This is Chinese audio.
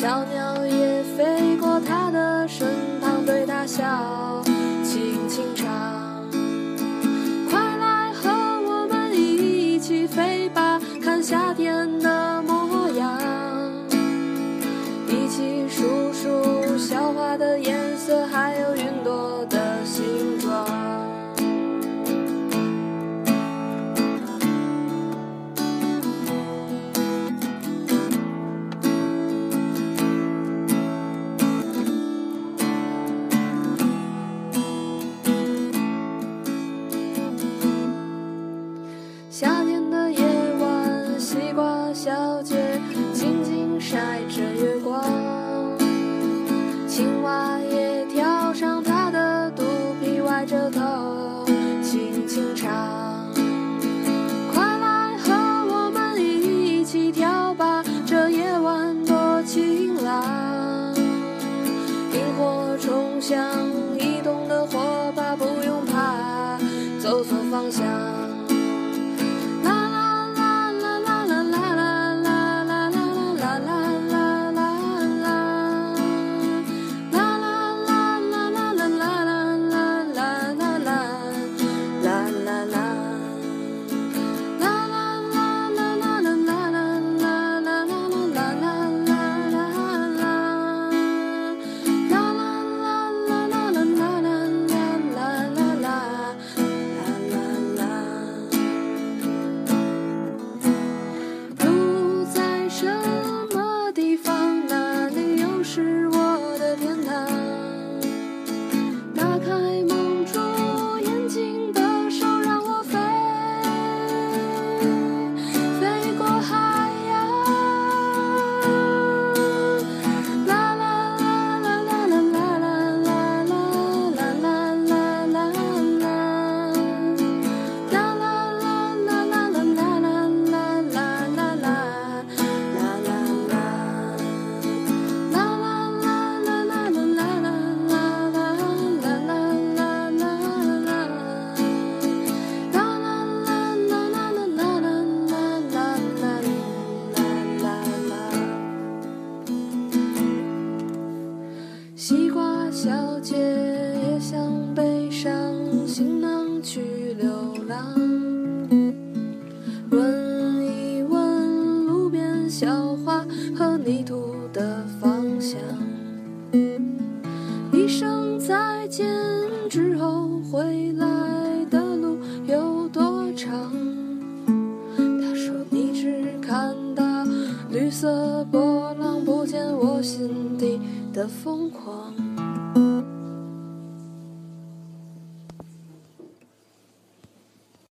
小鸟也飞过他的身旁，对他笑。夏天的夜晚，西瓜小姐静静晒着月光，青蛙也跳上它的肚皮，歪着头轻轻唱。快来和我们一起跳吧，这夜晚多晴朗。萤火虫像移动的火把，不用怕走错方向。小花和泥土的芳香一声再见之后回来的路有多长？他说你只看到绿色波浪不见我心底的疯狂。